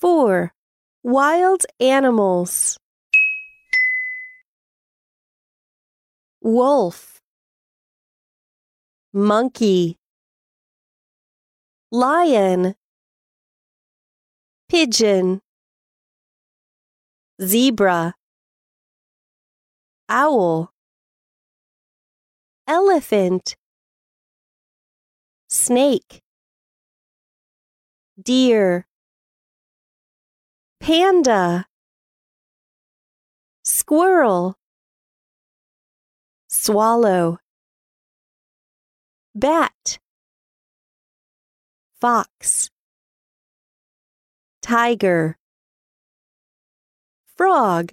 4. Wild animals. Wolf, monkey, lion, pigeon, zebra, owl, elephant, snake, deer, panda, squirrel, swallow, bat, fox, tiger, frog,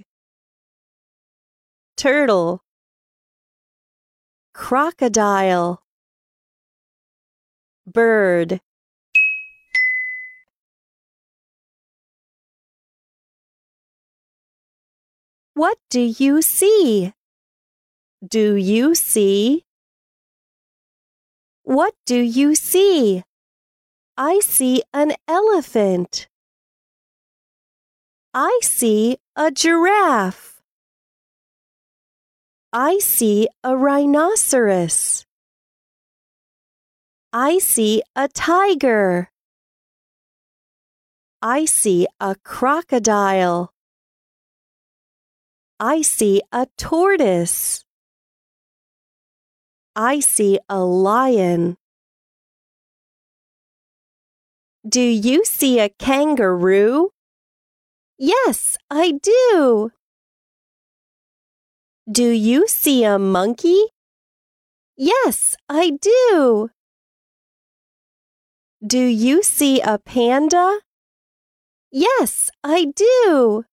turtle, crocodile, bird. What do you see? Do you see? What do you see? I see an elephant. I see a giraffe. I see a rhinoceros. I see a tiger. I see a crocodile. I see a tortoise. I see a lion. Do you see a kangaroo? Yes, I do. Do you see a monkey? Yes, I do. Do you see a panda? Yes, I do.